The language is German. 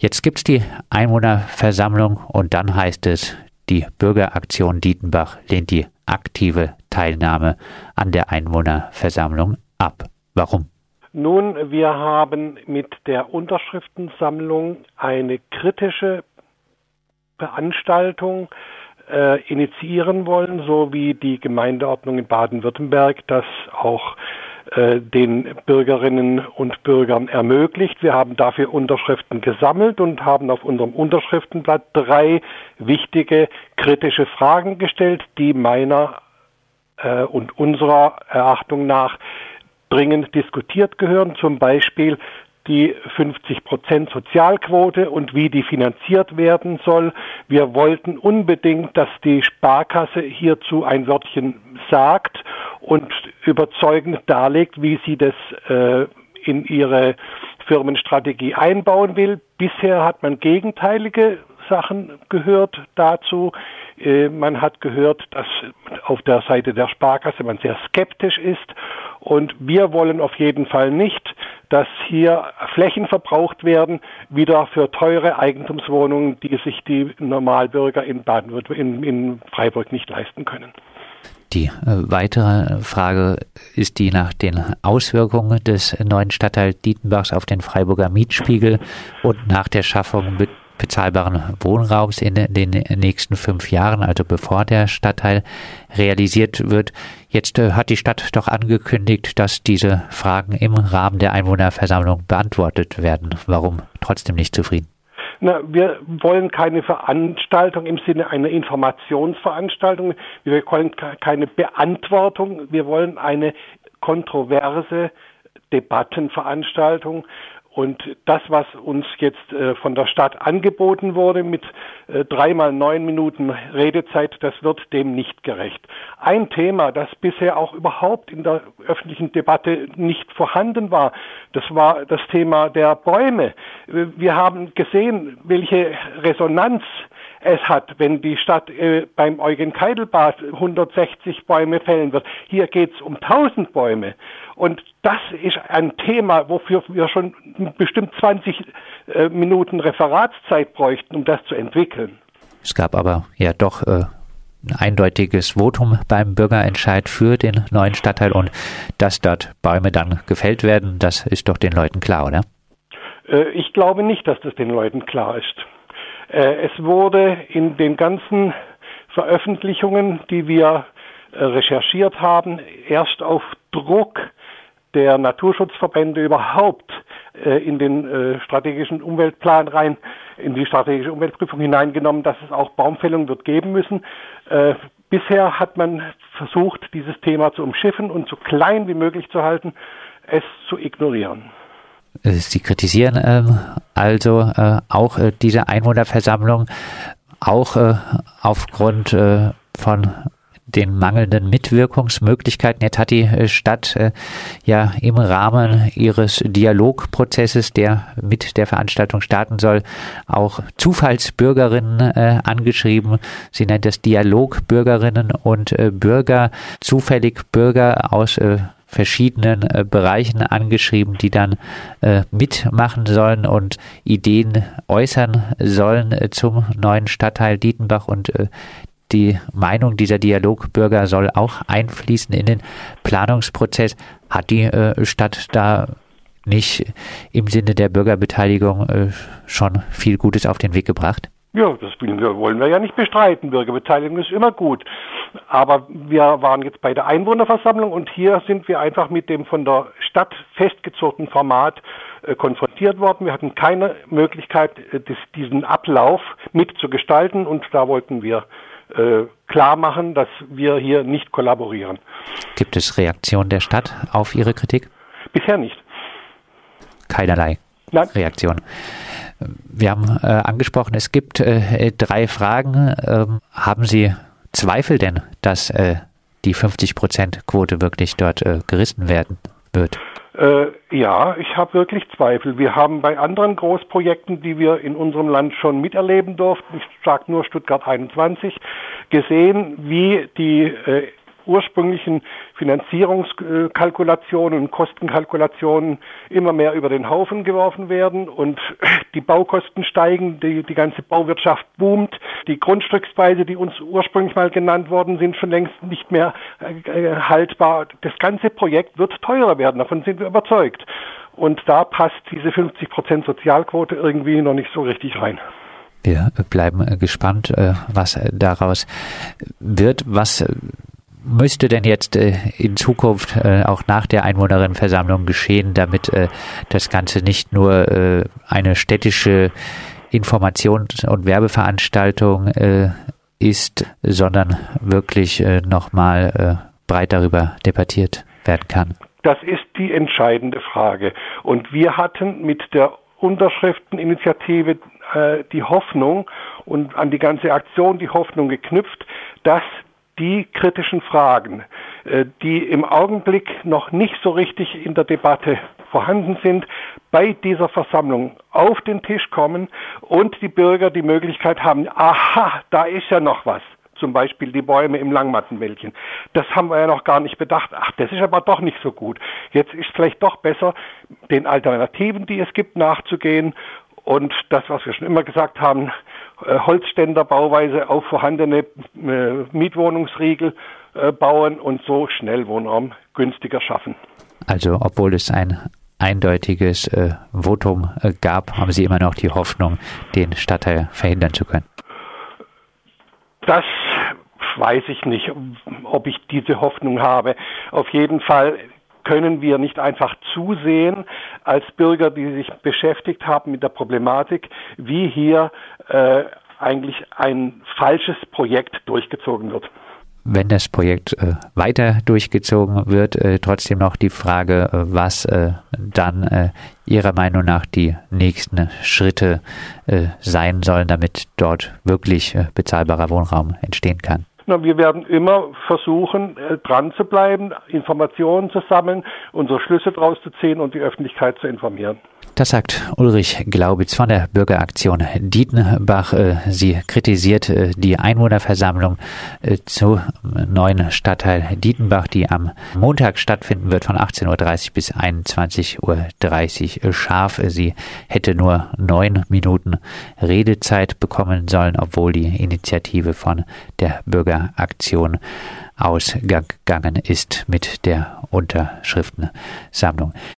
Jetzt gibt es die Einwohnerversammlung und dann heißt es, die Bürgeraktion Dietenbach lehnt die aktive Teilnahme an der Einwohnerversammlung ab. Warum? Nun, wir haben mit der Unterschriftensammlung eine kritische Veranstaltung äh, initiieren wollen, so wie die Gemeindeordnung in Baden-Württemberg das auch den Bürgerinnen und Bürgern ermöglicht. Wir haben dafür Unterschriften gesammelt und haben auf unserem Unterschriftenblatt drei wichtige kritische Fragen gestellt, die meiner äh, und unserer Erachtung nach dringend diskutiert gehören. Zum Beispiel die 50 Prozent Sozialquote und wie die finanziert werden soll. Wir wollten unbedingt, dass die Sparkasse hierzu ein Wörtchen sagt und überzeugend darlegt, wie sie das äh, in ihre Firmenstrategie einbauen will. Bisher hat man gegenteilige Sachen gehört dazu. Äh, man hat gehört, dass auf der Seite der Sparkasse man sehr skeptisch ist. Und wir wollen auf jeden Fall nicht, dass hier Flächen verbraucht werden, wieder für teure Eigentumswohnungen, die sich die Normalbürger in Baden-Württemberg, in, in Freiburg nicht leisten können. Die äh, weitere Frage ist die nach den Auswirkungen des neuen Stadtteil Dietenbachs auf den Freiburger Mietspiegel und nach der Schaffung bezahlbaren Wohnraums in den nächsten fünf Jahren, also bevor der Stadtteil realisiert wird. Jetzt äh, hat die Stadt doch angekündigt, dass diese Fragen im Rahmen der Einwohnerversammlung beantwortet werden. Warum trotzdem nicht zufrieden? Na, wir wollen keine Veranstaltung im Sinne einer Informationsveranstaltung. Wir wollen keine Beantwortung. Wir wollen eine kontroverse Debattenveranstaltung. Und das, was uns jetzt äh, von der Stadt angeboten wurde mit äh, dreimal neun Minuten Redezeit, das wird dem nicht gerecht. Ein Thema, das bisher auch überhaupt in der öffentlichen Debatte nicht vorhanden war, das war das Thema der Bäume. Wir haben gesehen, welche Resonanz es hat, wenn die Stadt äh, beim Eugen Keidelbad 160 Bäume fällen wird. Hier geht es um 1000 Bäume. Und das ist ein Thema, wofür wir schon bestimmt 20 äh, Minuten Referatszeit bräuchten, um das zu entwickeln. Es gab aber ja doch äh, ein eindeutiges Votum beim Bürgerentscheid für den neuen Stadtteil und dass dort Bäume dann gefällt werden, das ist doch den Leuten klar, oder? Äh, ich glaube nicht, dass das den Leuten klar ist. Äh, es wurde in den ganzen Veröffentlichungen, die wir äh, recherchiert haben, erst auf Druck der Naturschutzverbände überhaupt äh, in den äh, strategischen Umweltplan rein, in die strategische Umweltprüfung hineingenommen, dass es auch Baumfällung wird geben müssen. Äh, bisher hat man versucht, dieses Thema zu umschiffen und so klein wie möglich zu halten, es zu ignorieren. Sie kritisieren ähm, also äh, auch äh, diese Einwohnerversammlung, auch äh, aufgrund von den mangelnden Mitwirkungsmöglichkeiten. Jetzt hat die äh, Stadt äh, ja im Rahmen ihres Dialogprozesses, der mit der Veranstaltung starten soll, auch Zufallsbürgerinnen äh, angeschrieben. Sie nennt es Dialogbürgerinnen und Bürger, zufällig Bürger aus verschiedenen äh, Bereichen angeschrieben, die dann äh, mitmachen sollen und Ideen äußern sollen äh, zum neuen Stadtteil Dietenbach und die Meinung dieser Dialogbürger soll auch einfließen in den Planungsprozess. Hat die äh, Stadt da nicht im Sinne der Bürgerbeteiligung äh, schon viel Gutes auf den Weg gebracht? Ja, das wollen wir ja nicht bestreiten. Bürgerbeteiligung ist immer gut. Aber wir waren jetzt bei der Einwohnerversammlung und hier sind wir einfach mit dem von der Stadt festgezogenen Format äh, konfrontiert worden. Wir hatten keine Möglichkeit, diesen Ablauf mitzugestalten und da wollten wir äh, klar machen, dass wir hier nicht kollaborieren. Gibt es Reaktionen der Stadt auf Ihre Kritik? Bisher nicht. Keinerlei Nein. Reaktion. Wir haben äh, angesprochen, es gibt äh, drei Fragen. Ähm, haben Sie Zweifel denn, dass äh, die 50-Prozent-Quote wirklich dort äh, gerissen werden wird? Äh, ja, ich habe wirklich Zweifel. Wir haben bei anderen Großprojekten, die wir in unserem Land schon miterleben durften, ich sage nur Stuttgart 21, gesehen, wie die äh, ursprünglichen Finanzierungskalkulationen und Kostenkalkulationen immer mehr über den Haufen geworfen werden und die Baukosten steigen, die, die ganze Bauwirtschaft boomt, die Grundstückspreise, die uns ursprünglich mal genannt worden sind, schon längst nicht mehr äh, haltbar. Das ganze Projekt wird teurer werden, davon sind wir überzeugt. Und da passt diese 50 Prozent Sozialquote irgendwie noch nicht so richtig rein. Wir bleiben gespannt, äh, was daraus wird. Was müsste denn jetzt äh, in Zukunft äh, auch nach der Einwohnerinnenversammlung geschehen, damit das Ganze nicht nur eine städtische Informations- und Werbeveranstaltung ist, sondern wirklich nochmal breit darüber debattiert werden kann? Das ist die entscheidende Frage. Und wir hatten mit der Unterschrifteninitiative äh, die Hoffnung und an die ganze Aktion die Hoffnung geknüpft, dass die kritischen Fragen, äh, die im Augenblick noch nicht so richtig in der Debatte vorhanden sind, bei dieser Versammlung auf den Tisch kommen und die Bürger die Möglichkeit haben, aha, da ist ja noch was zum Beispiel die Bäume im Langmattenwäldchen. Das haben wir ja noch gar nicht bedacht. Ach, das ist aber doch nicht so gut. Jetzt ist vielleicht doch besser, den Alternativen, die es gibt, nachzugehen und das, was wir schon immer gesagt haben, äh, Holzständerbauweise auf vorhandene äh, Mietwohnungsriegel äh, bauen und so schnell Wohnraum günstiger schaffen. Also obwohl es ein eindeutiges äh, Votum äh, gab, haben Sie immer noch die Hoffnung, den Stadtteil verhindern zu können. Das weiß ich nicht, ob ich diese Hoffnung habe. Auf jeden Fall können wir nicht einfach zusehen als Bürger, die sich beschäftigt haben mit der Problematik, wie hier äh, eigentlich ein falsches Projekt durchgezogen wird wenn das Projekt äh, weiter durchgezogen wird, äh, trotzdem noch die Frage, äh, was äh, dann äh, Ihrer Meinung nach die nächsten Schritte äh, sein sollen, damit dort wirklich bezahlbarer Wohnraum entstehen kann. Na, wir werden immer versuchen, dran zu bleiben, Informationen zu sammeln, unsere Schlüsse daraus zu ziehen und die Öffentlichkeit zu informieren. Das sagt Ulrich Glaubitz von der Bürgeraktion Dietenbach. Äh, sie kritisiert äh, die Einwohnerversammlung äh, zu neuen Stadtteil Dietenbach, die am Montag stattfinden wird von 18.30 Uhr bis 21.30 Uhr scharf. Sie hätte nur neun Minuten Redezeit bekommen sollen, obwohl die Initiative von der Bürgeraktion ausgegangen ist mit der Unterschriftensammlung.